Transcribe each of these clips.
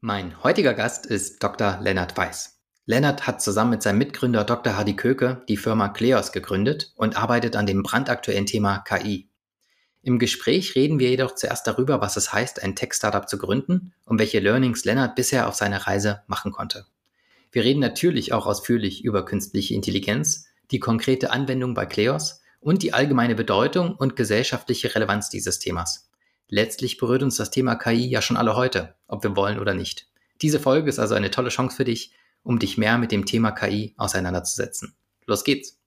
Mein heutiger Gast ist Dr. Lennart Weiß. Lennart hat zusammen mit seinem Mitgründer Dr. Hardy Köke die Firma Kleos gegründet und arbeitet an dem brandaktuellen Thema KI. Im Gespräch reden wir jedoch zuerst darüber, was es heißt, ein Tech-Startup zu gründen und welche Learnings Lennart bisher auf seiner Reise machen konnte. Wir reden natürlich auch ausführlich über künstliche Intelligenz, die konkrete Anwendung bei Kleos und die allgemeine Bedeutung und gesellschaftliche Relevanz dieses Themas. Letztlich berührt uns das Thema KI ja schon alle heute, ob wir wollen oder nicht. Diese Folge ist also eine tolle Chance für dich, um dich mehr mit dem Thema KI auseinanderzusetzen. Los geht's!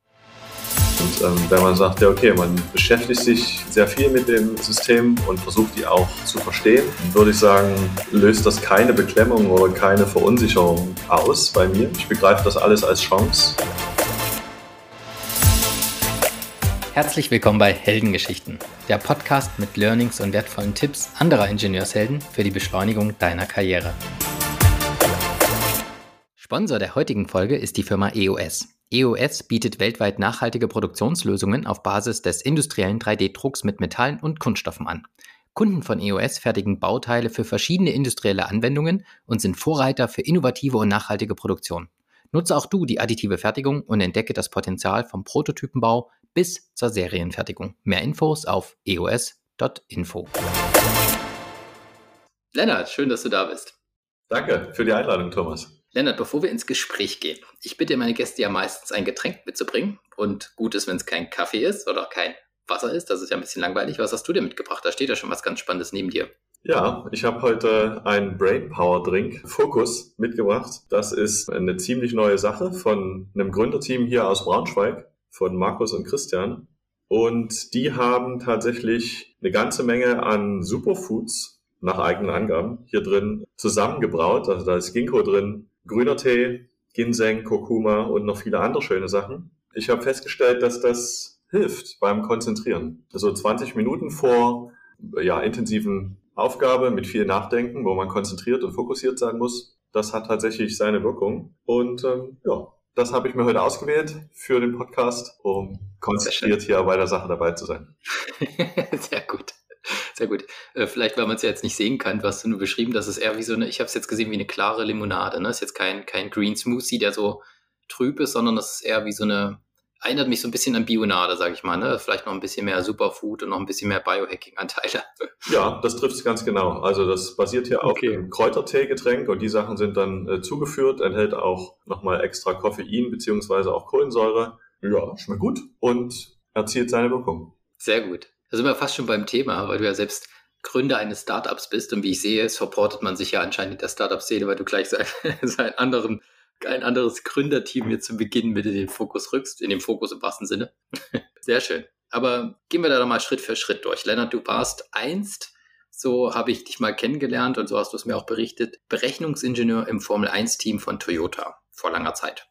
Und ähm, wenn man sagt, ja okay, man beschäftigt sich sehr viel mit dem System und versucht die auch zu verstehen, würde ich sagen, löst das keine Beklemmung oder keine Verunsicherung aus bei mir. Ich begreife das alles als Chance. Herzlich willkommen bei Heldengeschichten, der Podcast mit Learnings und wertvollen Tipps anderer Ingenieurshelden für die Beschleunigung deiner Karriere. Sponsor der heutigen Folge ist die Firma EOS. EOS bietet weltweit nachhaltige Produktionslösungen auf Basis des industriellen 3D-Drucks mit Metallen und Kunststoffen an. Kunden von EOS fertigen Bauteile für verschiedene industrielle Anwendungen und sind Vorreiter für innovative und nachhaltige Produktion. Nutze auch du die additive Fertigung und entdecke das Potenzial vom Prototypenbau bis zur Serienfertigung. Mehr Infos auf eos.info. Lennart, schön, dass du da bist. Danke für die Einladung, Thomas. Lennart, bevor wir ins Gespräch gehen, ich bitte meine Gäste ja meistens ein Getränk mitzubringen und gut ist, wenn es kein Kaffee ist oder kein Wasser ist, das ist ja ein bisschen langweilig. Was hast du dir mitgebracht? Da steht ja schon was ganz Spannendes neben dir. Ja, ich habe heute einen Brain Power Drink Focus mitgebracht. Das ist eine ziemlich neue Sache von einem Gründerteam hier aus Braunschweig von Markus und Christian. Und die haben tatsächlich eine ganze Menge an Superfoods nach eigenen Angaben hier drin zusammengebraut. Also da ist Ginkgo drin, grüner Tee, Ginseng, Kurkuma und noch viele andere schöne Sachen. Ich habe festgestellt, dass das hilft beim Konzentrieren. Also 20 Minuten vor ja, intensiven Aufgabe mit viel Nachdenken, wo man konzentriert und fokussiert sein muss. Das hat tatsächlich seine Wirkung. Und ähm, ja, das habe ich mir heute ausgewählt für den Podcast, um konzentriert hier bei der Sache dabei zu sein. Sehr gut. Sehr gut. Äh, vielleicht, weil man es ja jetzt nicht sehen kann, was du nur beschrieben, das ist eher wie so eine, ich habe es jetzt gesehen wie eine klare Limonade. Ne? Ist jetzt kein, kein Green Smoothie, der so trüb ist, sondern das ist eher wie so eine, erinnert mich so ein bisschen an Bionade, sage ich mal. Ne? Vielleicht noch ein bisschen mehr Superfood und noch ein bisschen mehr Biohacking-Anteile. Ja, das trifft es ganz genau. Also das basiert hier okay. auf einem Kräutertee-Getränk und die Sachen sind dann äh, zugeführt, enthält auch nochmal extra Koffein beziehungsweise auch Kohlensäure. Ja, schmeckt gut und erzielt seine Wirkung. Sehr gut. Da sind wir fast schon beim Thema, weil du ja selbst Gründer eines Startups bist und wie ich sehe, supportet man sich ja anscheinend in der Startup-Szene, weil du gleich so einen anderen ein anderes Gründerteam hier zu Beginn mit in den Fokus rückst, in dem Fokus im wahrsten Sinne. Sehr schön. Aber gehen wir da mal Schritt für Schritt durch. Lennart, du warst einst, so habe ich dich mal kennengelernt und so hast du es mir auch berichtet, Berechnungsingenieur im Formel-1-Team von Toyota vor langer Zeit.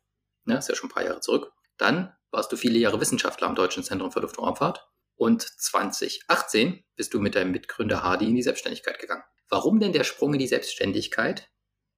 Ja, ist ja schon ein paar Jahre zurück. Dann warst du viele Jahre Wissenschaftler am Deutschen Zentrum für Luft- und Raumfahrt und 2018 bist du mit deinem Mitgründer Hardy in die Selbstständigkeit gegangen. Warum denn der Sprung in die Selbstständigkeit?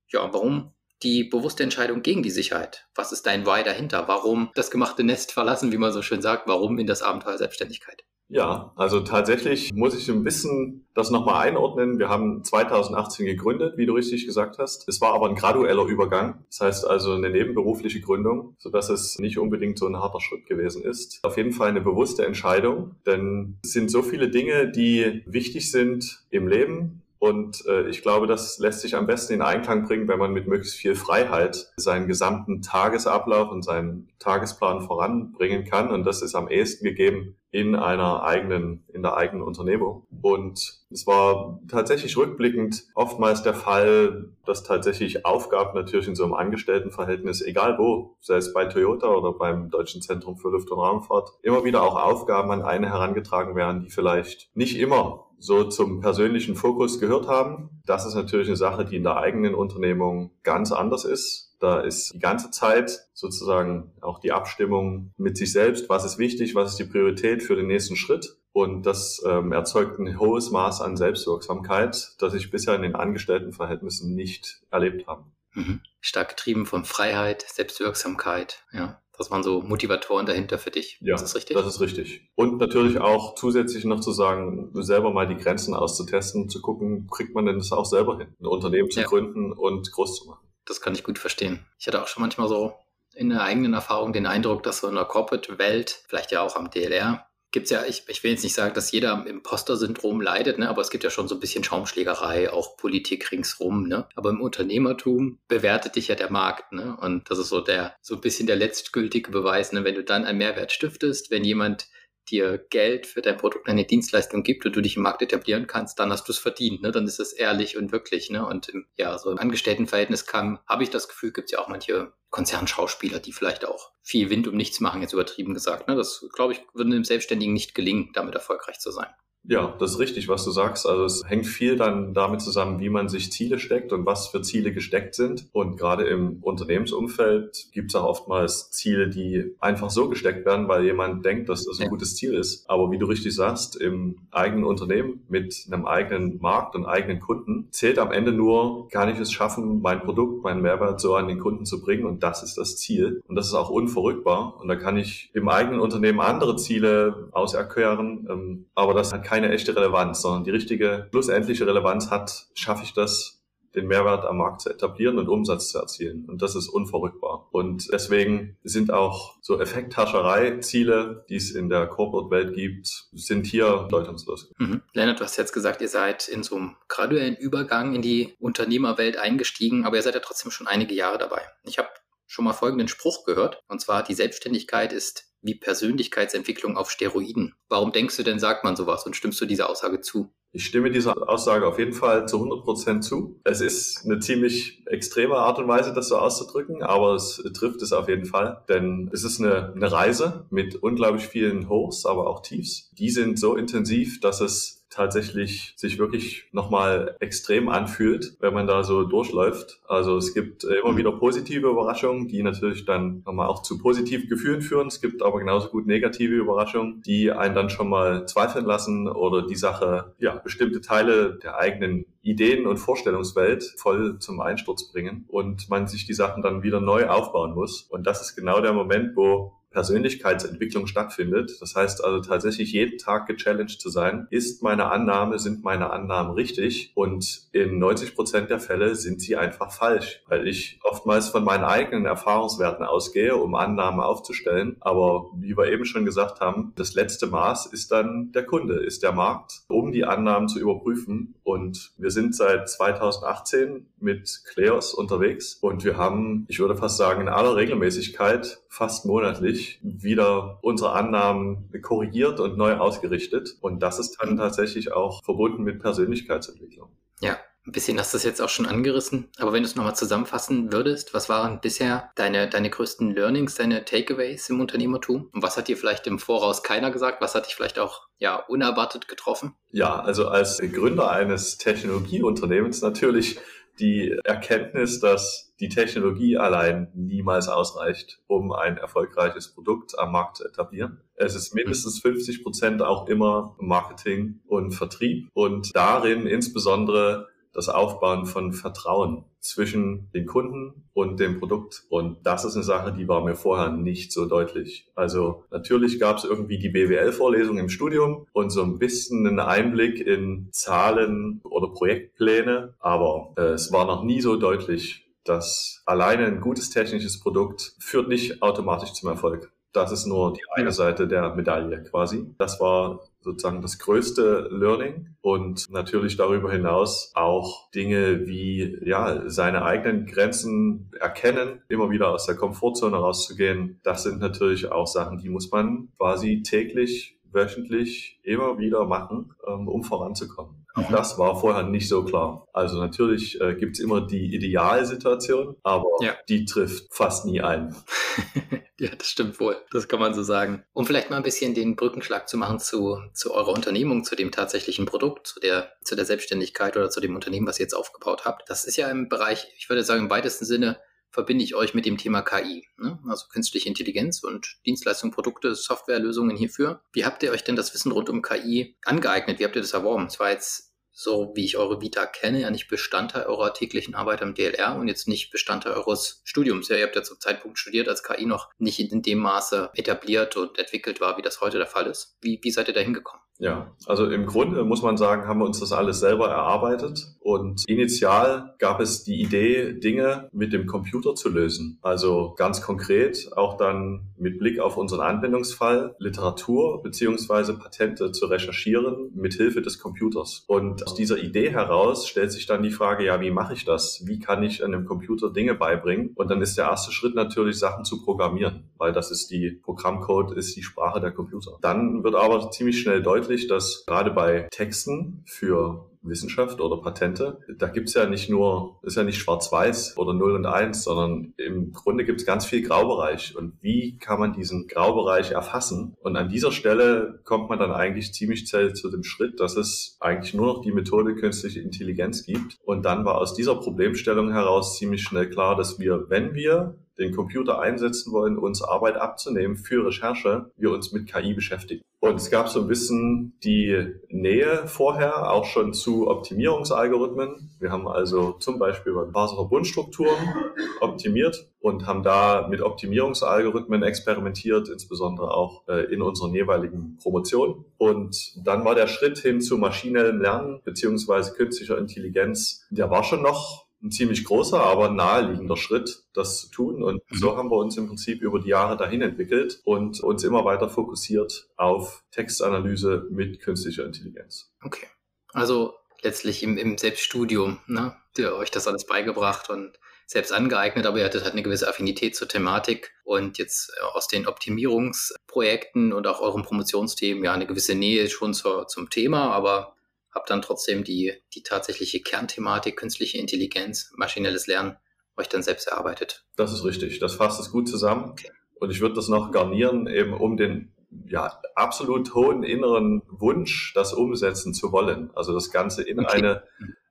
Ja, warum die bewusste Entscheidung gegen die Sicherheit? Was ist dein Why dahinter? Warum das gemachte Nest verlassen, wie man so schön sagt? Warum in das Abenteuer Selbstständigkeit? Ja, also tatsächlich muss ich ein bisschen das nochmal einordnen. Wir haben 2018 gegründet, wie du richtig gesagt hast. Es war aber ein gradueller Übergang. Das heißt also eine nebenberufliche Gründung, sodass es nicht unbedingt so ein harter Schritt gewesen ist. Auf jeden Fall eine bewusste Entscheidung, denn es sind so viele Dinge, die wichtig sind im Leben, und äh, ich glaube, das lässt sich am besten in Einklang bringen, wenn man mit möglichst viel Freiheit seinen gesamten Tagesablauf und seinen Tagesplan voranbringen kann. Und das ist am ehesten gegeben in einer eigenen, in der eigenen Unternehmung. Und es war tatsächlich rückblickend oftmals der Fall, dass tatsächlich Aufgaben natürlich in so einem Angestelltenverhältnis, egal wo, sei es bei Toyota oder beim Deutschen Zentrum für Luft- und Raumfahrt, immer wieder auch Aufgaben an eine herangetragen werden, die vielleicht nicht immer so zum persönlichen Fokus gehört haben. Das ist natürlich eine Sache, die in der eigenen Unternehmung ganz anders ist. Da ist die ganze Zeit sozusagen auch die Abstimmung mit sich selbst, was ist wichtig, was ist die Priorität für den nächsten Schritt. Und das ähm, erzeugt ein hohes Maß an Selbstwirksamkeit, das ich bisher in den Angestelltenverhältnissen nicht erlebt habe. Mhm. Stark getrieben von Freiheit, Selbstwirksamkeit, ja. Das waren so Motivatoren dahinter für dich. Ja, ist das richtig? Das ist richtig. Und natürlich auch zusätzlich noch zu sagen, selber mal die Grenzen auszutesten, zu gucken, kriegt man denn das auch selber hin, ein Unternehmen zu ja. gründen und groß zu machen. Das kann ich gut verstehen. Ich hatte auch schon manchmal so in der eigenen Erfahrung den Eindruck, dass so in der Corporate-Welt, vielleicht ja auch am DLR, gibt es ja, ich, ich will jetzt nicht sagen, dass jeder am Imposter-Syndrom leidet, ne? aber es gibt ja schon so ein bisschen Schaumschlägerei, auch Politik ringsrum. Ne? Aber im Unternehmertum bewertet dich ja der Markt. Ne? Und das ist so der, so ein bisschen der letztgültige Beweis. Ne? Wenn du dann einen Mehrwert stiftest, wenn jemand dir Geld für dein Produkt, deine Dienstleistung gibt und du dich im Markt etablieren kannst, dann hast du es verdient. Ne? Dann ist es ehrlich und wirklich. Ne? Und im, ja, so im Angestelltenverhältnis kam, habe ich das Gefühl, gibt es ja auch manche Konzernschauspieler, die vielleicht auch viel Wind um nichts machen, jetzt übertrieben gesagt. Ne? Das, glaube ich, würde einem Selbstständigen nicht gelingen, damit erfolgreich zu sein. Ja, das ist richtig, was du sagst. Also es hängt viel dann damit zusammen, wie man sich Ziele steckt und was für Ziele gesteckt sind. Und gerade im Unternehmensumfeld gibt es auch oftmals Ziele, die einfach so gesteckt werden, weil jemand denkt, dass das ein gutes Ziel ist. Aber wie du richtig sagst, im eigenen Unternehmen mit einem eigenen Markt und eigenen Kunden zählt am Ende nur, kann ich es schaffen, mein Produkt, meinen Mehrwert so an den Kunden zu bringen. Und das ist das Ziel. Und das ist auch unverrückbar. Und da kann ich im eigenen Unternehmen andere Ziele auserkören. Ähm, aber das hat keine echte Relevanz, sondern die richtige schlussendliche Relevanz hat, schaffe ich das, den Mehrwert am Markt zu etablieren und Umsatz zu erzielen. Und das ist unverrückbar. Und deswegen sind auch so Effekthascherei-Ziele, die es in der Corporate-Welt gibt, sind hier bedeutungslos. Mhm. Lennart, du hast jetzt gesagt, ihr seid in so einem graduellen Übergang in die Unternehmerwelt eingestiegen, aber ihr seid ja trotzdem schon einige Jahre dabei. Ich habe schon mal folgenden Spruch gehört, und zwar, die Selbstständigkeit ist wie Persönlichkeitsentwicklung auf Steroiden. Warum denkst du denn, sagt man sowas und stimmst du dieser Aussage zu? Ich stimme dieser Aussage auf jeden Fall zu 100 Prozent zu. Es ist eine ziemlich extreme Art und Weise, das so auszudrücken, aber es trifft es auf jeden Fall. Denn es ist eine, eine Reise mit unglaublich vielen Hochs, aber auch Tiefs. Die sind so intensiv, dass es tatsächlich sich wirklich nochmal extrem anfühlt, wenn man da so durchläuft. Also es gibt äh, immer mhm. wieder positive Überraschungen, die natürlich dann nochmal auch zu positiven Gefühlen führen. Es gibt aber genauso gut negative Überraschungen, die einen dann schon mal zweifeln lassen oder die Sache, ja, bestimmte Teile der eigenen Ideen- und Vorstellungswelt voll zum Einsturz bringen und man sich die Sachen dann wieder neu aufbauen muss. Und das ist genau der Moment, wo Persönlichkeitsentwicklung stattfindet. Das heißt also tatsächlich jeden Tag gechallenged zu sein. Ist meine Annahme, sind meine Annahmen richtig? Und in 90 Prozent der Fälle sind sie einfach falsch, weil ich oftmals von meinen eigenen Erfahrungswerten ausgehe, um Annahmen aufzustellen. Aber wie wir eben schon gesagt haben, das letzte Maß ist dann der Kunde, ist der Markt, um die Annahmen zu überprüfen. Und wir sind seit 2018 mit Kleos unterwegs und wir haben, ich würde fast sagen, in aller Regelmäßigkeit, fast monatlich, wieder unsere Annahmen korrigiert und neu ausgerichtet. Und das ist dann tatsächlich auch verbunden mit Persönlichkeitsentwicklung. Ja, ein bisschen hast du es jetzt auch schon angerissen, aber wenn du es nochmal zusammenfassen würdest, was waren bisher deine, deine größten Learnings, deine Takeaways im Unternehmertum? Und was hat dir vielleicht im Voraus keiner gesagt? Was hat dich vielleicht auch ja, unerwartet getroffen? Ja, also als Gründer eines Technologieunternehmens natürlich die Erkenntnis, dass die Technologie allein niemals ausreicht, um ein erfolgreiches Produkt am Markt zu etablieren. Es ist mindestens 50 Prozent auch immer Marketing und Vertrieb und darin insbesondere das Aufbauen von Vertrauen zwischen den Kunden und dem Produkt. Und das ist eine Sache, die war mir vorher nicht so deutlich. Also natürlich gab es irgendwie die BWL-Vorlesung im Studium und so ein bisschen einen Einblick in Zahlen oder Projektpläne, aber äh, es war noch nie so deutlich, dass alleine ein gutes technisches Produkt führt nicht automatisch zum Erfolg. Das ist nur die eine Seite der Medaille quasi. Das war sozusagen das größte Learning und natürlich darüber hinaus auch Dinge wie ja seine eigenen Grenzen erkennen, immer wieder aus der Komfortzone rauszugehen. Das sind natürlich auch Sachen, die muss man quasi täglich, wöchentlich immer wieder machen, ähm, um voranzukommen. Auch mhm. das war vorher nicht so klar. Also natürlich äh, gibt es immer die Idealsituation, aber ja. die trifft fast nie ein. ja, das stimmt wohl. Das kann man so sagen. Um vielleicht mal ein bisschen den Brückenschlag zu machen zu, zu eurer Unternehmung, zu dem tatsächlichen Produkt, zu der, zu der Selbstständigkeit oder zu dem Unternehmen, was ihr jetzt aufgebaut habt. Das ist ja im Bereich, ich würde sagen, im weitesten Sinne verbinde ich euch mit dem Thema KI, ne? also künstliche Intelligenz und Dienstleistungen, Produkte, Softwarelösungen hierfür. Wie habt ihr euch denn das Wissen rund um KI angeeignet? Wie habt ihr das erworben? Es war jetzt so wie ich eure Vita kenne, ja nicht Bestandteil eurer täglichen Arbeit am DLR und jetzt nicht Bestandteil eures Studiums. Ja, ihr habt ja zum Zeitpunkt studiert, als KI noch nicht in dem Maße etabliert und entwickelt war, wie das heute der Fall ist. Wie, wie seid ihr da hingekommen? Ja, also im Grunde muss man sagen, haben wir uns das alles selber erarbeitet und initial gab es die Idee, Dinge mit dem Computer zu lösen. Also ganz konkret auch dann mit Blick auf unseren Anwendungsfall Literatur beziehungsweise Patente zu recherchieren mit Hilfe des Computers. Und aus dieser Idee heraus stellt sich dann die Frage, ja, wie mache ich das? Wie kann ich einem Computer Dinge beibringen? Und dann ist der erste Schritt natürlich Sachen zu programmieren, weil das ist die Programmcode, ist die Sprache der Computer. Dann wird aber ziemlich schnell deutlich, dass gerade bei Texten für Wissenschaft oder Patente, da gibt's ja nicht nur, ist ja nicht schwarz-weiß oder 0 und 1, sondern im Grunde gibt's ganz viel Graubereich. Und wie kann man diesen Graubereich erfassen? Und an dieser Stelle kommt man dann eigentlich ziemlich schnell zu dem Schritt, dass es eigentlich nur noch die Methode künstliche Intelligenz gibt. Und dann war aus dieser Problemstellung heraus ziemlich schnell klar, dass wir, wenn wir den Computer einsetzen wollen, uns Arbeit abzunehmen für Recherche, wir uns mit KI beschäftigen. Und es gab so ein bisschen die Nähe vorher auch schon zu Optimierungsalgorithmen. Wir haben also zum Beispiel bei Parser-Verbundstrukturen optimiert und haben da mit Optimierungsalgorithmen experimentiert, insbesondere auch äh, in unseren jeweiligen Promotionen. Und dann war der Schritt hin zu maschinellem Lernen beziehungsweise künstlicher Intelligenz, der war schon noch ein ziemlich großer, aber naheliegender Schritt, das zu tun. Und mhm. so haben wir uns im Prinzip über die Jahre dahin entwickelt und uns immer weiter fokussiert auf Textanalyse mit künstlicher Intelligenz. Okay. Also letztlich im, im Selbststudium, ne? Ihr euch das alles beigebracht und selbst angeeignet, aber ihr hattet halt eine gewisse Affinität zur Thematik und jetzt äh, aus den Optimierungsprojekten und auch euren Promotionsthemen ja eine gewisse Nähe schon zur, zum Thema, aber habe dann trotzdem die, die tatsächliche Kernthematik, künstliche Intelligenz, maschinelles Lernen, euch dann selbst erarbeitet. Das ist richtig. Das fasst es gut zusammen. Okay. Und ich würde das noch garnieren, eben um den ja, absolut hohen inneren Wunsch, das umsetzen zu wollen. Also das Ganze in okay. eine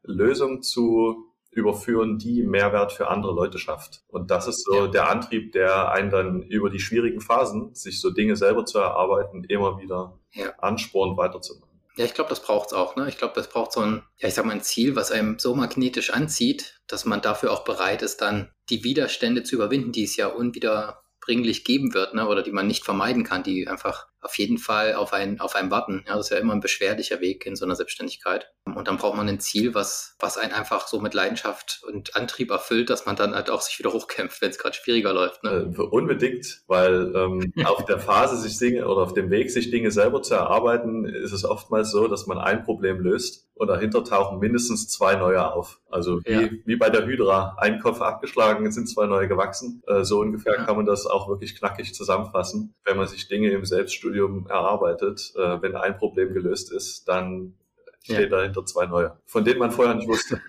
Lösung zu überführen, die Mehrwert für andere Leute schafft. Und das ist so ja. der Antrieb, der einen dann über die schwierigen Phasen, sich so Dinge selber zu erarbeiten, immer wieder ja. anspornt, weiterzumachen. Ja, ich glaube, das braucht's auch. Ne? Ich glaube, das braucht so ein, ja, ich sag mal, ein Ziel, was einem so magnetisch anzieht, dass man dafür auch bereit ist, dann die Widerstände zu überwinden, die es ja unwiederbringlich geben wird, ne? oder die man nicht vermeiden kann, die einfach auf jeden Fall auf einen, auf einen warten. Ja, das ist ja immer ein beschwerlicher Weg in so einer Selbstständigkeit. Und dann braucht man ein Ziel, was, was einen einfach so mit Leidenschaft und Antrieb erfüllt, dass man dann halt auch sich wieder hochkämpft, wenn es gerade schwieriger läuft. Ne? Äh, unbedingt, weil ähm, auf der Phase, sich Dinge oder auf dem Weg, sich Dinge selber zu erarbeiten, ist es oftmals so, dass man ein Problem löst und dahinter tauchen mindestens zwei neue auf. Also wie, ja. wie bei der Hydra, ein Kopf abgeschlagen, sind zwei neue gewachsen. Äh, so ungefähr ja. kann man das auch wirklich knackig zusammenfassen, wenn man sich Dinge im Selbststudium erarbeitet. Äh, wenn ein Problem gelöst ist, dann steht ja. dahinter zwei neue, von denen man vorher nicht wusste.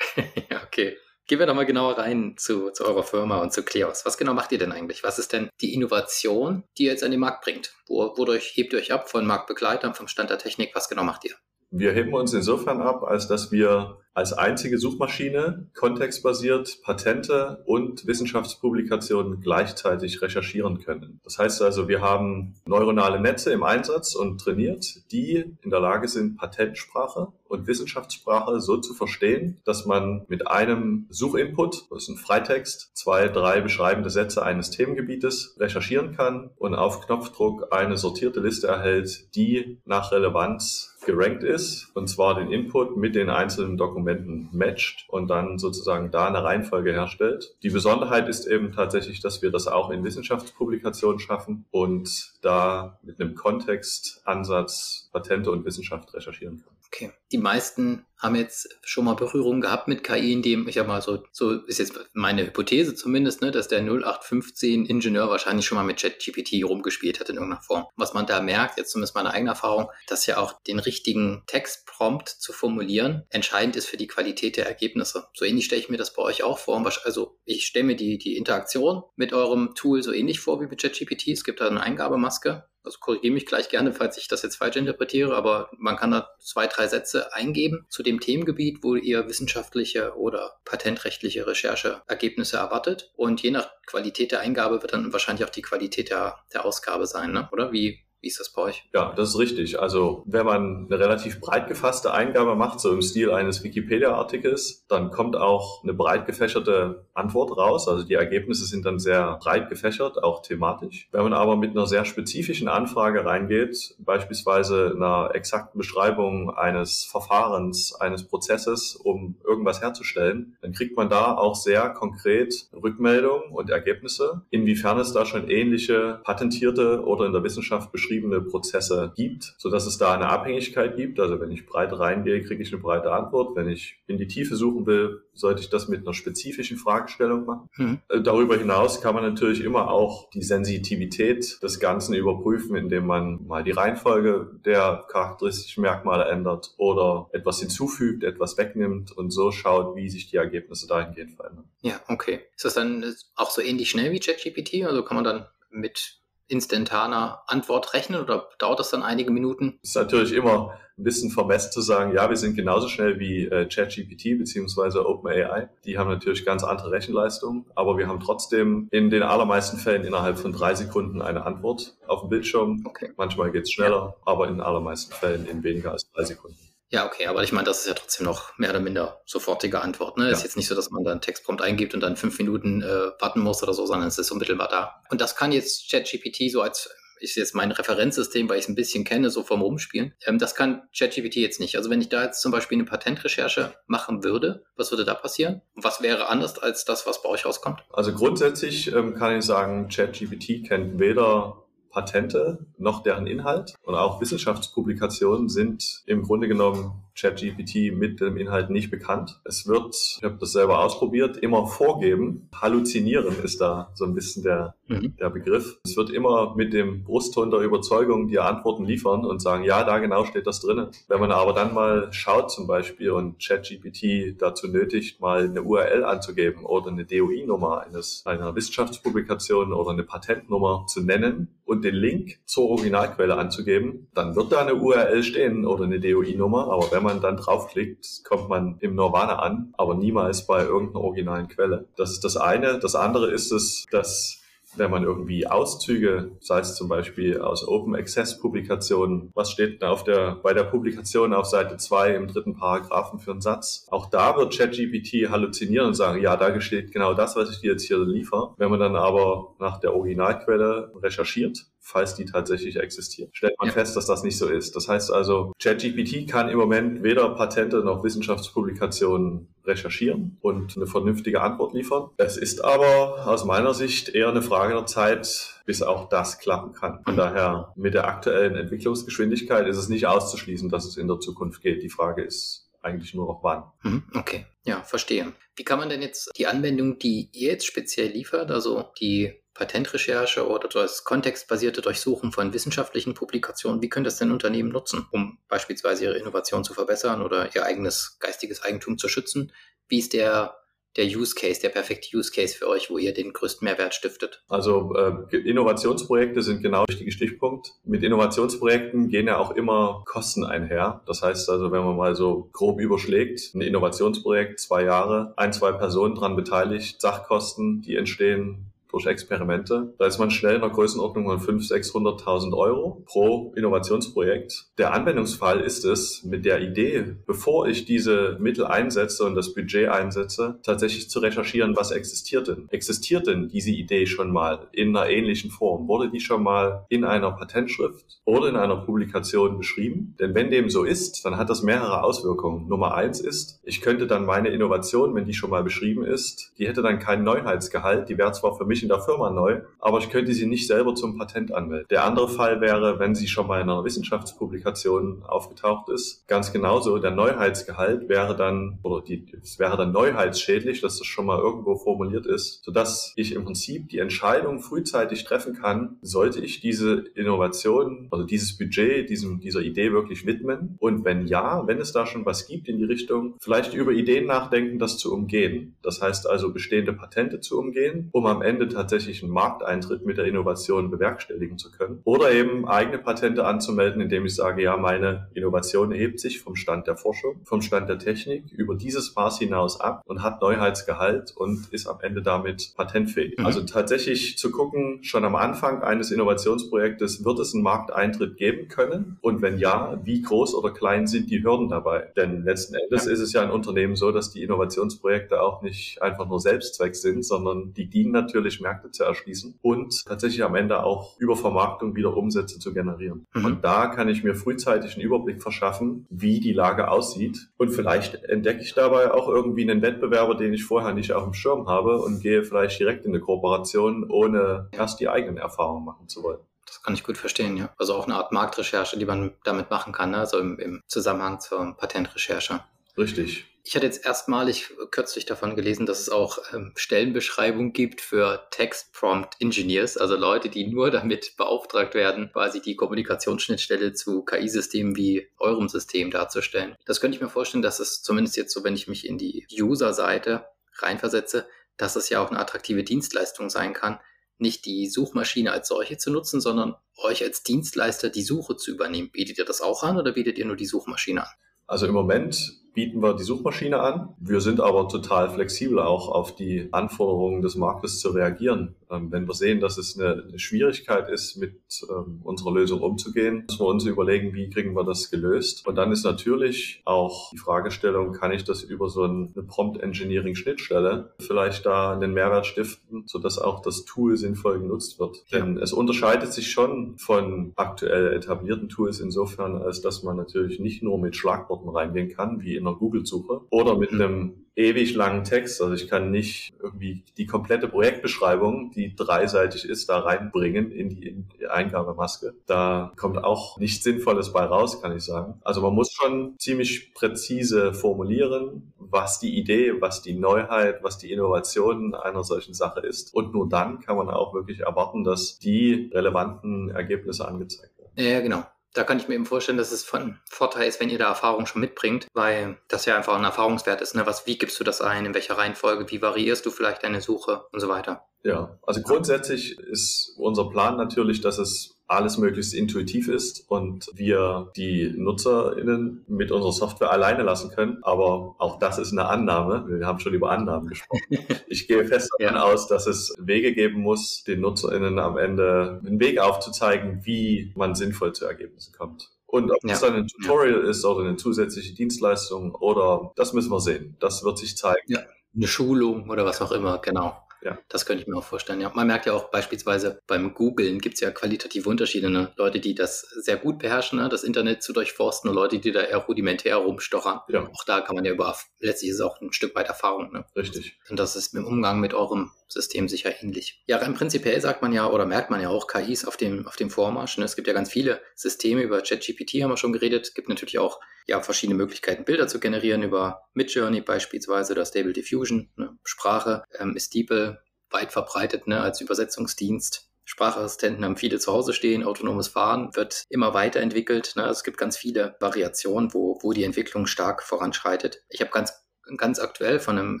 okay. Gehen wir doch mal genauer rein zu, zu eurer Firma und zu Kleos. Was genau macht ihr denn eigentlich? Was ist denn die Innovation, die ihr jetzt an den Markt bringt? Wo, wodurch hebt ihr euch ab von Marktbegleitern, vom Stand der Technik? Was genau macht ihr? Wir heben uns insofern ab, als dass wir als einzige Suchmaschine kontextbasiert Patente und Wissenschaftspublikationen gleichzeitig recherchieren können. Das heißt also, wir haben neuronale Netze im Einsatz und trainiert, die in der Lage sind, Patentsprache und Wissenschaftssprache so zu verstehen, dass man mit einem Suchinput, das ist ein Freitext, zwei, drei beschreibende Sätze eines Themengebietes recherchieren kann und auf Knopfdruck eine sortierte Liste erhält, die nach Relevanz gerankt ist, und zwar den Input mit den einzelnen Dokumenten matcht und dann sozusagen da eine Reihenfolge herstellt. Die Besonderheit ist eben tatsächlich, dass wir das auch in Wissenschaftspublikationen schaffen und da mit einem Kontextansatz Patente und Wissenschaft recherchieren können. Okay. Die meisten haben jetzt schon mal Berührung gehabt mit KI, in dem, ich sag mal, so, so ist jetzt meine Hypothese zumindest, ne, dass der 0815 Ingenieur wahrscheinlich schon mal mit ChatGPT rumgespielt hat in irgendeiner Form. Was man da merkt, jetzt zumindest meine eigene Erfahrung, dass ja auch den richtigen Textprompt zu formulieren entscheidend ist für die Qualität der Ergebnisse. So ähnlich stelle ich mir das bei euch auch vor. Also ich stelle mir die, die Interaktion mit eurem Tool so ähnlich vor wie mit ChatGPT. Es gibt da eine Eingabemaske also korrigiere mich gleich gerne, falls ich das jetzt falsch interpretiere, aber man kann da zwei, drei Sätze eingeben zu dem Themengebiet, wo ihr wissenschaftliche oder patentrechtliche Rechercheergebnisse erwartet. Und je nach Qualität der Eingabe wird dann wahrscheinlich auch die Qualität der, der Ausgabe sein, ne? oder? Wie, Wie ist das bei euch? Ja, das ist richtig. Also wenn man eine relativ breit gefasste Eingabe macht, so im Stil eines Wikipedia-Artikels, dann kommt auch eine breit gefächerte Antwort raus. Also die Ergebnisse sind dann sehr breit gefächert, auch thematisch. Wenn man aber mit einer sehr spezifischen Anfrage reingeht, beispielsweise einer exakten Beschreibung eines Verfahrens, eines Prozesses, um irgendwas herzustellen, dann kriegt man da auch sehr konkret Rückmeldungen und Ergebnisse, inwiefern es da schon ähnliche patentierte oder in der Wissenschaft beschriebene beschriebene Prozesse gibt, so dass es da eine Abhängigkeit gibt. Also wenn ich breit reingehe, kriege ich eine breite Antwort. Wenn ich in die Tiefe suchen will, sollte ich das mit einer spezifischen Fragestellung machen. Mhm. Darüber hinaus kann man natürlich immer auch die Sensitivität des Ganzen überprüfen, indem man mal die Reihenfolge der charakteristischen Merkmale ändert oder etwas hinzufügt, etwas wegnimmt und so schaut, wie sich die Ergebnisse dahingehend verändern. Ja, okay. Ist das dann auch so ähnlich schnell wie ChatGPT? Also kann man dann mit instantaner Antwort rechnen oder dauert das dann einige Minuten? Es ist natürlich immer ein bisschen vermessen zu sagen, ja, wir sind genauso schnell wie äh, ChatGPT beziehungsweise OpenAI. Die haben natürlich ganz andere Rechenleistungen, aber wir haben trotzdem in den allermeisten Fällen innerhalb von drei Sekunden eine Antwort auf dem Bildschirm. Okay. Manchmal geht es schneller, ja. aber in den allermeisten Fällen in weniger als drei Sekunden. Ja, okay, aber ich meine, das ist ja trotzdem noch mehr oder minder sofortige Antwort. Ne? Ja. Ist jetzt nicht so, dass man da einen Textprompt eingibt und dann fünf Minuten äh, warten muss oder so, sondern es ist unmittelbar da. Und das kann jetzt ChatGPT so als ist jetzt mein Referenzsystem, weil ich es ein bisschen kenne, so vom Rumspielen. Ähm, das kann ChatGPT jetzt nicht. Also wenn ich da jetzt zum Beispiel eine Patentrecherche machen würde, was würde da passieren? was wäre anders als das, was bei euch rauskommt? Also grundsätzlich ähm, kann ich sagen, ChatGPT kennt weder Patente noch deren Inhalt. Und auch Wissenschaftspublikationen sind im Grunde genommen ChatGPT mit dem Inhalt nicht bekannt. Es wird, ich habe das selber ausprobiert, immer vorgeben. Halluzinieren ist da so ein bisschen der, mhm. der Begriff. Es wird immer mit dem Brustton der Überzeugung dir Antworten liefern und sagen, ja, da genau steht das drin. Wenn man aber dann mal schaut zum Beispiel und ChatGPT dazu nötigt, mal eine URL anzugeben oder eine DOI-Nummer eines einer Wissenschaftspublikation oder eine Patentnummer zu nennen und den Link zur Originalquelle anzugeben, dann wird da eine URL stehen oder eine DOI-Nummer. Aber wenn man man dann draufklickt, kommt man im Nirvana an, aber niemals bei irgendeiner originalen Quelle. Das ist das eine. Das andere ist es, dass wenn man irgendwie Auszüge, sei es zum Beispiel aus Open Access Publikationen, was steht auf der, bei der Publikation auf Seite 2 im dritten Paragraphen für einen Satz? Auch da wird ChatGPT halluzinieren und sagen, ja, da steht genau das, was ich dir jetzt hier liefere. Wenn man dann aber nach der Originalquelle recherchiert, falls die tatsächlich existiert. Stellt man ja. fest, dass das nicht so ist. Das heißt also, ChatGPT kann im Moment weder Patente noch Wissenschaftspublikationen recherchieren und eine vernünftige Antwort liefern. Es ist aber aus meiner Sicht eher eine Frage der Zeit, bis auch das klappen kann. Von daher, mit der aktuellen Entwicklungsgeschwindigkeit ist es nicht auszuschließen, dass es in der Zukunft geht. Die Frage ist eigentlich nur noch wann. Mhm, okay, ja, verstehe. Wie kann man denn jetzt die Anwendung, die ihr jetzt speziell liefert, also die Patentrecherche oder das kontextbasierte Durchsuchen von wissenschaftlichen Publikationen, wie können das denn Unternehmen nutzen, um beispielsweise ihre Innovation zu verbessern oder ihr eigenes geistiges Eigentum zu schützen? Wie ist der der Use Case, der perfekte Use Case für euch, wo ihr den größten Mehrwert stiftet? Also äh, Innovationsprojekte sind genau der richtige Stichpunkt. Mit Innovationsprojekten gehen ja auch immer Kosten einher. Das heißt also, wenn man mal so grob überschlägt, ein Innovationsprojekt, zwei Jahre, ein, zwei Personen dran beteiligt, Sachkosten, die entstehen, durch Experimente. Da ist man schnell in der Größenordnung von 500.000, 600.000 Euro pro Innovationsprojekt. Der Anwendungsfall ist es, mit der Idee, bevor ich diese Mittel einsetze und das Budget einsetze, tatsächlich zu recherchieren, was existiert denn? Existiert denn diese Idee schon mal in einer ähnlichen Form? Wurde die schon mal in einer Patentschrift oder in einer Publikation beschrieben? Denn wenn dem so ist, dann hat das mehrere Auswirkungen. Nummer eins ist, ich könnte dann meine Innovation, wenn die schon mal beschrieben ist, die hätte dann keinen Neuheitsgehalt, die wäre zwar für mich in der Firma neu, aber ich könnte sie nicht selber zum Patent anmelden. Der andere Fall wäre, wenn sie schon mal in einer Wissenschaftspublikation aufgetaucht ist, ganz genauso, der Neuheitsgehalt wäre dann, oder die, es wäre dann neuheitsschädlich, dass das schon mal irgendwo formuliert ist, sodass ich im Prinzip die Entscheidung frühzeitig treffen kann, sollte ich diese Innovation, also dieses Budget, diesem, dieser Idee wirklich widmen? Und wenn ja, wenn es da schon was gibt in die Richtung, vielleicht über Ideen nachdenken, das zu umgehen. Das heißt also bestehende Patente zu umgehen, um am Ende tatsächlich einen Markteintritt mit der Innovation bewerkstelligen zu können. Oder eben eigene Patente anzumelden, indem ich sage, ja, meine Innovation hebt sich vom Stand der Forschung, vom Stand der Technik über dieses Maß hinaus ab und hat Neuheitsgehalt und ist am Ende damit patentfähig. Mhm. Also tatsächlich zu gucken, schon am Anfang eines Innovationsprojektes, wird es einen Markteintritt geben können? Und wenn ja, wie groß oder klein sind die Hürden dabei? Denn letzten Endes ja. ist es ja ein Unternehmen so, dass die Innovationsprojekte auch nicht einfach nur Selbstzweck sind, sondern die dienen natürlich, Märkte zu erschließen und tatsächlich am Ende auch über Vermarktung wieder Umsätze zu generieren. Mhm. Und da kann ich mir frühzeitig einen Überblick verschaffen, wie die Lage aussieht. Und vielleicht entdecke ich dabei auch irgendwie einen Wettbewerber, den ich vorher nicht auf dem Schirm habe und gehe vielleicht direkt in eine Kooperation, ohne erst die eigenen Erfahrungen machen zu wollen. Das kann ich gut verstehen, ja. Also auch eine Art Marktrecherche, die man damit machen kann, ne? also im, im Zusammenhang zur Patentrecherche. Richtig. Ich hatte jetzt erstmalig kürzlich davon gelesen, dass es auch ähm, Stellenbeschreibungen gibt für Text Prompt Engineers, also Leute, die nur damit beauftragt werden, quasi die Kommunikationsschnittstelle zu KI-Systemen wie eurem System darzustellen. Das könnte ich mir vorstellen, dass es zumindest jetzt so, wenn ich mich in die User-Seite reinversetze, dass es ja auch eine attraktive Dienstleistung sein kann, nicht die Suchmaschine als solche zu nutzen, sondern euch als Dienstleister die Suche zu übernehmen. Bietet ihr das auch an oder bietet ihr nur die Suchmaschine an? Also im Moment bieten wir die Suchmaschine an. Wir sind aber total flexibel auch auf die Anforderungen des Marktes zu reagieren. Ähm, wenn wir sehen, dass es eine, eine Schwierigkeit ist, mit ähm, unserer Lösung umzugehen, müssen wir uns überlegen, wie kriegen wir das gelöst. Und dann ist natürlich auch die Fragestellung, kann ich das über so eine Prompt-Engineering-Schnittstelle vielleicht da einen Mehrwert stiften, sodass auch das Tool sinnvoll genutzt wird. Ja. Denn es unterscheidet sich schon von aktuell etablierten Tools insofern, als dass man natürlich nicht nur mit Schlagworten reingehen kann, wie in einer Google-Suche oder mit mhm. einem ewig langen Text. Also ich kann nicht irgendwie die komplette Projektbeschreibung, die dreiseitig ist, da reinbringen in die, in die Eingabemaske. Da kommt auch nichts Sinnvolles bei raus, kann ich sagen. Also man muss schon ziemlich präzise formulieren, was die Idee, was die Neuheit, was die Innovation einer solchen Sache ist. Und nur dann kann man auch wirklich erwarten, dass die relevanten Ergebnisse angezeigt werden. Ja, genau da kann ich mir eben vorstellen, dass es von Vorteil ist, wenn ihr da Erfahrung schon mitbringt, weil das ja einfach ein Erfahrungswert ist. Ne? Was, wie gibst du das ein? In welcher Reihenfolge? Wie variierst du vielleicht deine Suche und so weiter? Ja, also grundsätzlich ist unser Plan natürlich, dass es alles möglichst intuitiv ist und wir die NutzerInnen mit unserer Software alleine lassen können. Aber auch das ist eine Annahme. Wir haben schon über Annahmen gesprochen. Ich gehe fest davon ja. aus, dass es Wege geben muss, den NutzerInnen am Ende einen Weg aufzuzeigen, wie man sinnvoll zu Ergebnissen kommt. Und ob ja. es dann ein Tutorial ja. ist oder eine zusätzliche Dienstleistung oder das müssen wir sehen. Das wird sich zeigen. Ja, eine Schulung oder was auch immer, genau. Ja. Das könnte ich mir auch vorstellen. Ja, man merkt ja auch beispielsweise beim Googlen gibt es ja qualitative Unterschiede. Ne? Leute, die das sehr gut beherrschen, ne? das Internet zu durchforsten und Leute, die da eher rudimentär rumstochern. Ja. Auch da kann man ja über, letztlich ist es auch ein Stück weit Erfahrung. Ne? Richtig. Und das ist im Umgang mit eurem System sicher ähnlich. Ja, rein prinzipiell sagt man ja oder merkt man ja auch KIs auf dem, auf dem Vormarsch. Ne? Es gibt ja ganz viele Systeme, über ChatGPT haben wir schon geredet. Es gibt natürlich auch ja, verschiedene Möglichkeiten, Bilder zu generieren über Midjourney beispielsweise oder Stable Diffusion. Ne? Sprache ähm, ist DeepL weit verbreitet ne? als Übersetzungsdienst. Sprachassistenten haben viele zu Hause stehen, autonomes Fahren wird immer weiterentwickelt. Ne? Es gibt ganz viele Variationen, wo, wo die Entwicklung stark voranschreitet. Ich habe ganz ganz aktuell von einem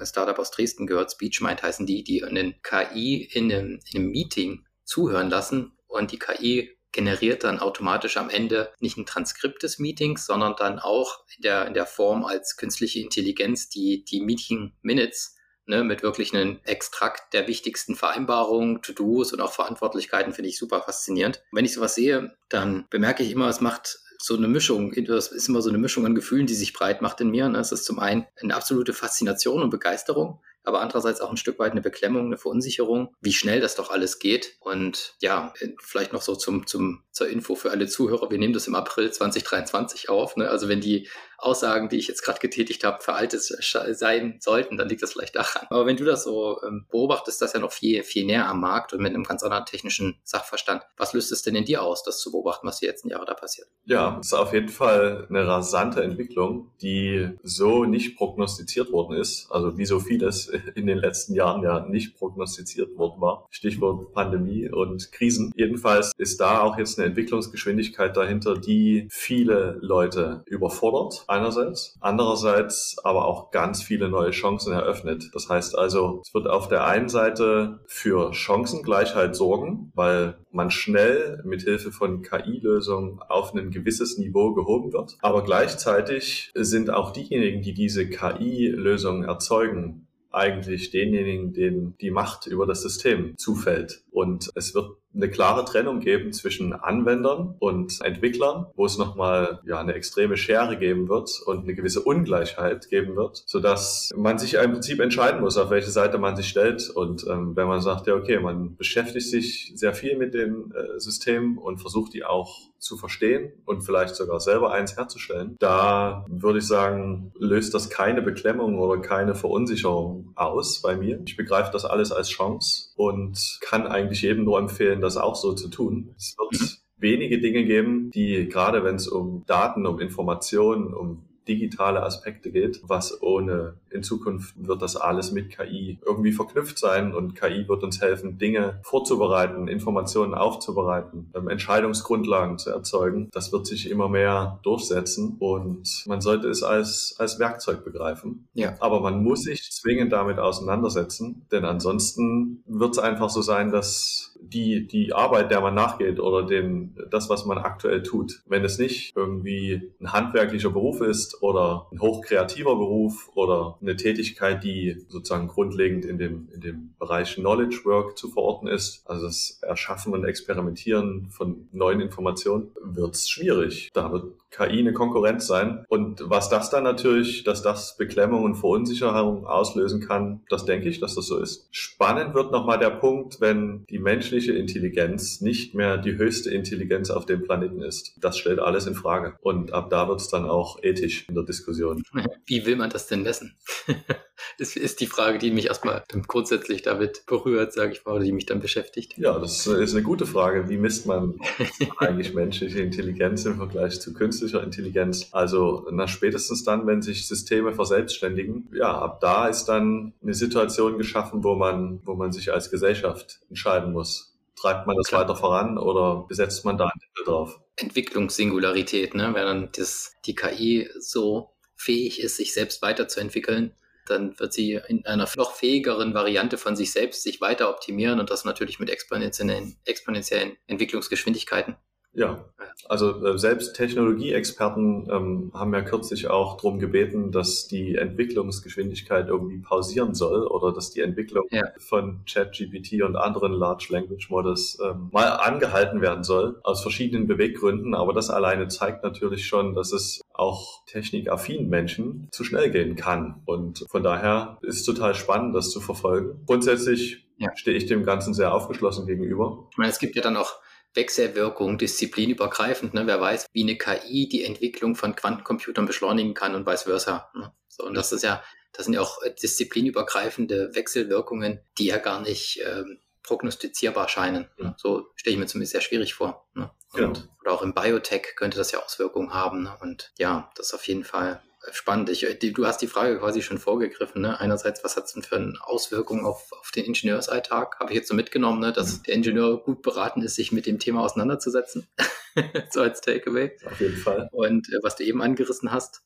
Startup aus Dresden gehört, SpeechMind heißen die, die einen KI in einem, in einem Meeting zuhören lassen und die KI generiert dann automatisch am Ende nicht ein Transkript des Meetings, sondern dann auch in der, in der Form als künstliche Intelligenz die, die Meeting Minutes ne, mit wirklich einem Extrakt der wichtigsten Vereinbarungen, To-Dos und auch Verantwortlichkeiten finde ich super faszinierend. wenn ich sowas sehe, dann bemerke ich immer, es macht so eine Mischung, das ist immer so eine Mischung an Gefühlen, die sich breit macht in mir. Ne? Es ist zum einen eine absolute Faszination und Begeisterung, aber andererseits auch ein Stück weit eine Beklemmung, eine Verunsicherung, wie schnell das doch alles geht. Und ja, vielleicht noch so zum, zum, zur Info für alle Zuhörer, wir nehmen das im April 2023 auf. Ne? Also wenn die Aussagen, die ich jetzt gerade getätigt habe, veraltet sein sollten, dann liegt das vielleicht daran. Aber wenn du das so ähm, beobachtest, das ja noch viel, viel näher am Markt und mit einem ganz anderen technischen Sachverstand, was löst es denn in dir aus, das zu beobachten, was die letzten Jahre da passiert? Ja, es ist auf jeden Fall eine rasante Entwicklung, die so nicht prognostiziert worden ist. Also wie so vieles in den letzten Jahren ja nicht prognostiziert worden war. Stichwort Pandemie und Krisen. Jedenfalls ist da auch jetzt eine Entwicklungsgeschwindigkeit dahinter, die viele Leute überfordert einerseits, andererseits aber auch ganz viele neue Chancen eröffnet. Das heißt also, es wird auf der einen Seite für Chancengleichheit sorgen, weil man schnell mit Hilfe von KI-Lösungen auf ein gewisses Niveau gehoben wird. Aber gleichzeitig sind auch diejenigen, die diese KI-Lösungen erzeugen, eigentlich denjenigen, denen die Macht über das System zufällt. Und es wird eine klare Trennung geben zwischen Anwendern und Entwicklern, wo es nochmal ja, eine extreme Schere geben wird und eine gewisse Ungleichheit geben wird, sodass man sich im Prinzip entscheiden muss, auf welche Seite man sich stellt. Und ähm, wenn man sagt, ja, okay, man beschäftigt sich sehr viel mit den äh, Systemen und versucht die auch zu verstehen und vielleicht sogar selber eins herzustellen, da würde ich sagen, löst das keine Beklemmung oder keine Verunsicherung aus bei mir. Ich begreife das alles als Chance und kann eigentlich jedem nur empfehlen, das auch so zu tun. Es wird mhm. wenige Dinge geben, die gerade wenn es um Daten, um Informationen, um digitale Aspekte geht, was ohne in Zukunft wird das alles mit KI irgendwie verknüpft sein und KI wird uns helfen, Dinge vorzubereiten, Informationen aufzubereiten, ähm, Entscheidungsgrundlagen zu erzeugen. Das wird sich immer mehr durchsetzen und man sollte es als, als Werkzeug begreifen. Ja. Aber man muss sich zwingend damit auseinandersetzen, denn ansonsten wird es einfach so sein, dass die, die Arbeit, der man nachgeht oder den, das, was man aktuell tut. Wenn es nicht irgendwie ein handwerklicher Beruf ist oder ein hochkreativer Beruf oder eine Tätigkeit, die sozusagen grundlegend in dem, in dem Bereich Knowledge Work zu verorten ist, also das Erschaffen und Experimentieren von neuen Informationen, wird es schwierig. Da wird KI eine Konkurrenz sein. Und was das dann natürlich, dass das Beklemmung und Verunsicherung auslösen kann, das denke ich, dass das so ist. Spannend wird nochmal der Punkt, wenn die menschliche Intelligenz nicht mehr die höchste Intelligenz auf dem Planeten ist. Das stellt alles in Frage. Und ab da wird es dann auch ethisch in der Diskussion. Wie will man das denn messen? das ist die Frage, die mich erstmal grundsätzlich damit berührt, sage ich mal, oder die mich dann beschäftigt. Ja, das ist eine gute Frage. Wie misst man eigentlich menschliche Intelligenz im Vergleich zu künstlicher Intelligenz? Also na, spätestens dann, wenn sich Systeme verselbstständigen, ja, ab da ist dann eine Situation geschaffen, wo man, wo man sich als Gesellschaft entscheiden muss. Treibt man das Klar. weiter voran oder besetzt man da ein Deckel drauf? Entwicklungssingularität, ne? wenn dann das, die KI so fähig ist, sich selbst weiterzuentwickeln, dann wird sie in einer noch fähigeren Variante von sich selbst sich weiter optimieren und das natürlich mit exponentiellen, exponentiellen Entwicklungsgeschwindigkeiten. Ja, also äh, selbst Technologieexperten ähm, haben ja kürzlich auch darum gebeten, dass die Entwicklungsgeschwindigkeit irgendwie pausieren soll oder dass die Entwicklung ja. von ChatGPT und anderen Large Language Models ähm, mal angehalten werden soll, aus verschiedenen Beweggründen. Aber das alleine zeigt natürlich schon, dass es auch technikaffinen Menschen zu schnell gehen kann. Und von daher ist es total spannend, das zu verfolgen. Grundsätzlich ja. stehe ich dem Ganzen sehr aufgeschlossen gegenüber. Ich meine, es gibt ja dann auch Wechselwirkung, disziplinübergreifend. Ne? Wer weiß, wie eine KI die Entwicklung von Quantencomputern beschleunigen kann und vice versa. Ne? So, und das ist ja, das sind ja auch äh, disziplinübergreifende Wechselwirkungen, die ja gar nicht ähm, prognostizierbar scheinen. Ne? So stelle ich mir zumindest sehr schwierig vor. Ne? Und, genau. Oder auch im Biotech könnte das ja Auswirkungen haben. Ne? Und ja, das ist auf jeden Fall spannend. Ich, die, du hast die Frage quasi schon vorgegriffen. Ne? Einerseits, was hat es denn für eine Auswirkung auf, auf den Ingenieursalltag? Habe ich jetzt so mitgenommen, ne? dass mhm. der Ingenieur gut beraten ist, sich mit dem Thema auseinanderzusetzen. so als Takeaway. Auf jeden Fall. Und äh, was du eben angerissen hast,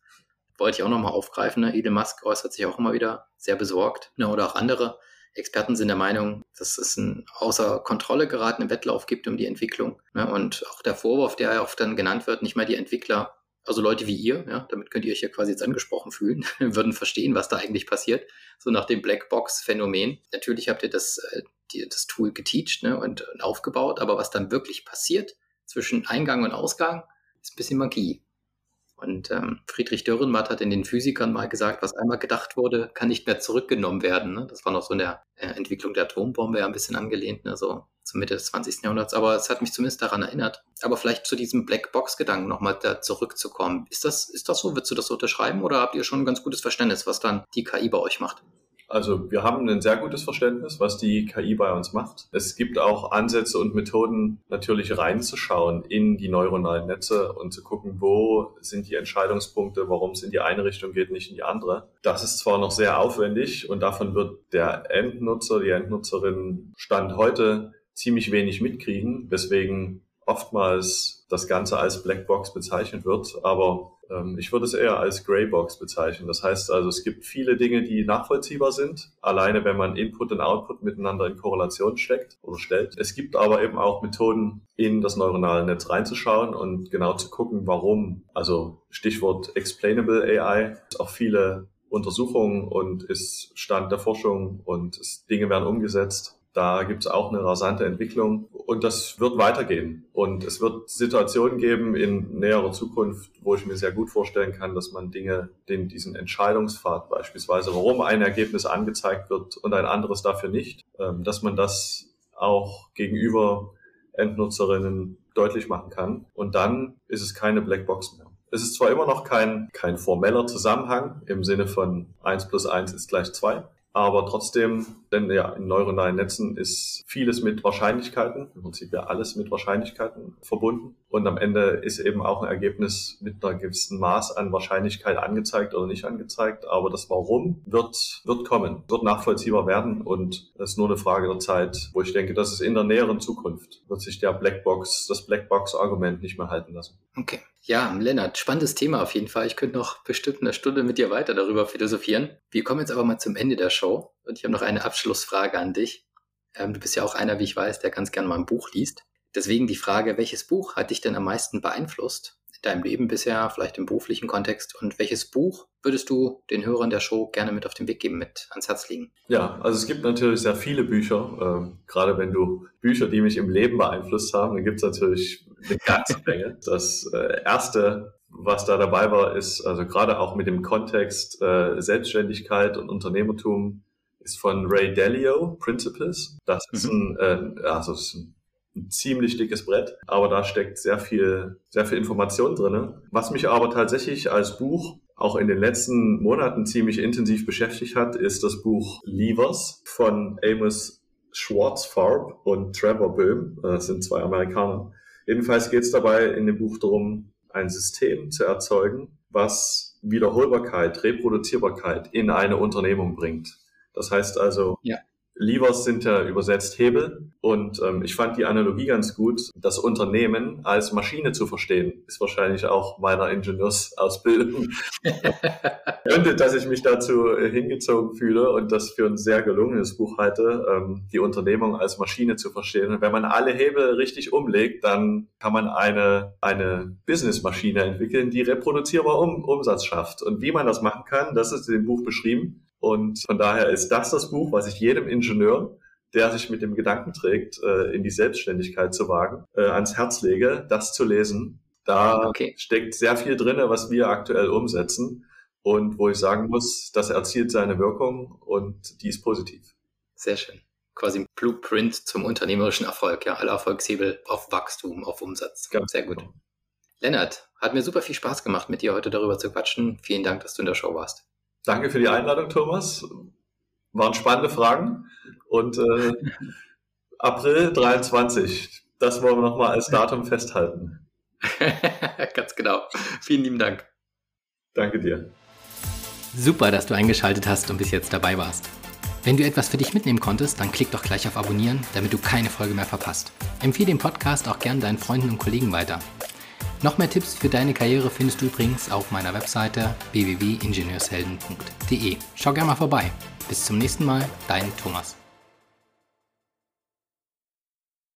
wollte ich auch nochmal aufgreifen. Ne? Elon Musk äußert sich auch immer wieder sehr besorgt. Ne? Oder auch andere Experten sind der Meinung, dass es einen außer Kontrolle geratenen Wettlauf gibt um die Entwicklung. Ne? Und auch der Vorwurf, der oft dann genannt wird, nicht mal die Entwickler also Leute wie ihr, ja, damit könnt ihr euch ja quasi jetzt angesprochen fühlen, würden verstehen, was da eigentlich passiert, so nach dem Blackbox-Phänomen. Natürlich habt ihr das, äh, die, das Tool geteacht ne, und, und aufgebaut, aber was dann wirklich passiert zwischen Eingang und Ausgang, ist ein bisschen Magie. Und ähm, Friedrich Dürrenmatt hat in den Physikern mal gesagt, was einmal gedacht wurde, kann nicht mehr zurückgenommen werden. Ne? Das war noch so in der äh, Entwicklung der Atombombe ja ein bisschen angelehnt, ne? so zur Mitte des 20. Jahrhunderts. Aber es hat mich zumindest daran erinnert. Aber vielleicht zu diesem Blackbox-Gedanken nochmal da zurückzukommen. Ist das, ist das so? Würdest du das so unterschreiben oder habt ihr schon ein ganz gutes Verständnis, was dann die KI bei euch macht? Also wir haben ein sehr gutes Verständnis, was die KI bei uns macht. Es gibt auch Ansätze und Methoden, natürlich reinzuschauen in die neuronalen Netze und zu gucken, wo sind die Entscheidungspunkte, warum es in die eine Richtung geht, nicht in die andere. Das ist zwar noch sehr aufwendig und davon wird der Endnutzer, die Endnutzerin Stand heute ziemlich wenig mitkriegen, weswegen oftmals das Ganze als Blackbox bezeichnet wird, aber ähm, ich würde es eher als Greybox bezeichnen. Das heißt also, es gibt viele Dinge, die nachvollziehbar sind, alleine wenn man Input und Output miteinander in Korrelation steckt oder stellt. Es gibt aber eben auch Methoden, in das neuronale Netz reinzuschauen und genau zu gucken, warum. Also Stichwort Explainable AI, auch viele Untersuchungen und ist Stand der Forschung und es, Dinge werden umgesetzt da gibt es auch eine rasante Entwicklung und das wird weitergehen. Und es wird Situationen geben in näherer Zukunft, wo ich mir sehr gut vorstellen kann, dass man Dinge, den, diesen Entscheidungspfad beispielsweise, warum ein Ergebnis angezeigt wird und ein anderes dafür nicht, ähm, dass man das auch gegenüber Endnutzerinnen deutlich machen kann. Und dann ist es keine Blackbox mehr. Es ist zwar immer noch kein, kein formeller Zusammenhang im Sinne von eins plus eins ist gleich zwei, aber trotzdem, denn ja, in neuronalen Netzen ist vieles mit Wahrscheinlichkeiten, im Prinzip ja alles mit Wahrscheinlichkeiten verbunden. Und am Ende ist eben auch ein Ergebnis mit einer gewissen Maß an Wahrscheinlichkeit angezeigt oder nicht angezeigt. Aber das Warum wird, wird kommen, wird nachvollziehbar werden. Und das ist nur eine Frage der Zeit, wo ich denke, dass es in der näheren Zukunft wird sich der Blackbox, das Blackbox-Argument nicht mehr halten lassen. Okay. Ja, Lennart, spannendes Thema auf jeden Fall. Ich könnte noch bestimmt eine Stunde mit dir weiter darüber philosophieren. Wir kommen jetzt aber mal zum Ende der Show und ich habe noch eine Abschlussfrage an dich. Ähm, du bist ja auch einer, wie ich weiß, der ganz gerne mal ein Buch liest. Deswegen die Frage, welches Buch hat dich denn am meisten beeinflusst in deinem Leben bisher, vielleicht im beruflichen Kontext? Und welches Buch würdest du den Hörern der Show gerne mit auf den Weg geben, mit ans Herz legen? Ja, also es gibt natürlich sehr viele Bücher. Ähm, gerade wenn du Bücher, die mich im Leben beeinflusst haben, dann gibt es natürlich eine ganze Menge. Das äh, erste, was da dabei war, ist also gerade auch mit dem Kontext äh, Selbstständigkeit und Unternehmertum, ist von Ray Dalio, Principles. Das ist mhm. ein, äh, also ist ein, ein ziemlich dickes Brett, aber da steckt sehr viel, sehr viel Information drinne. Was mich aber tatsächlich als Buch auch in den letzten Monaten ziemlich intensiv beschäftigt hat, ist das Buch Levers von Amos Schwarzfarb und Trevor Böhm. Das sind zwei Amerikaner. Jedenfalls geht es dabei in dem Buch darum, ein System zu erzeugen, was Wiederholbarkeit, Reproduzierbarkeit in eine Unternehmung bringt. Das heißt also, ja. Levers sind ja übersetzt Hebel. Und ähm, ich fand die Analogie ganz gut. Das Unternehmen als Maschine zu verstehen, ist wahrscheinlich auch meiner Ingenieursausbildung. Gründet, dass ich mich dazu äh, hingezogen fühle und das für ein sehr gelungenes Buch halte, ähm, die Unternehmung als Maschine zu verstehen. Und wenn man alle Hebel richtig umlegt, dann kann man eine, eine Businessmaschine entwickeln, die reproduzierbar um, Umsatz schafft. Und wie man das machen kann, das ist in dem Buch beschrieben. Und von daher ist das das Buch, was ich jedem Ingenieur, der sich mit dem Gedanken trägt, äh, in die Selbstständigkeit zu wagen, äh, ans Herz lege, das zu lesen. Da okay. steckt sehr viel drin, was wir aktuell umsetzen und wo ich sagen muss, das erzielt seine Wirkung und die ist positiv. Sehr schön. Quasi ein Blueprint zum unternehmerischen Erfolg, ja, alle Erfolgshebel auf Wachstum, auf Umsatz. Ganz Sehr gut. Genau. Lennart, hat mir super viel Spaß gemacht, mit dir heute darüber zu quatschen. Vielen Dank, dass du in der Show warst. Danke für die Einladung, Thomas. Waren spannende Fragen. Und äh, April 23, das wollen wir nochmal als Datum festhalten. Ganz genau. Vielen lieben Dank. Danke dir. Super, dass du eingeschaltet hast und bis jetzt dabei warst. Wenn du etwas für dich mitnehmen konntest, dann klick doch gleich auf Abonnieren, damit du keine Folge mehr verpasst. Empfehle den Podcast auch gern deinen Freunden und Kollegen weiter. Noch mehr Tipps für deine Karriere findest du übrigens auf meiner Webseite www.ingenieurshelden.de. Schau gerne mal vorbei. Bis zum nächsten Mal, dein Thomas.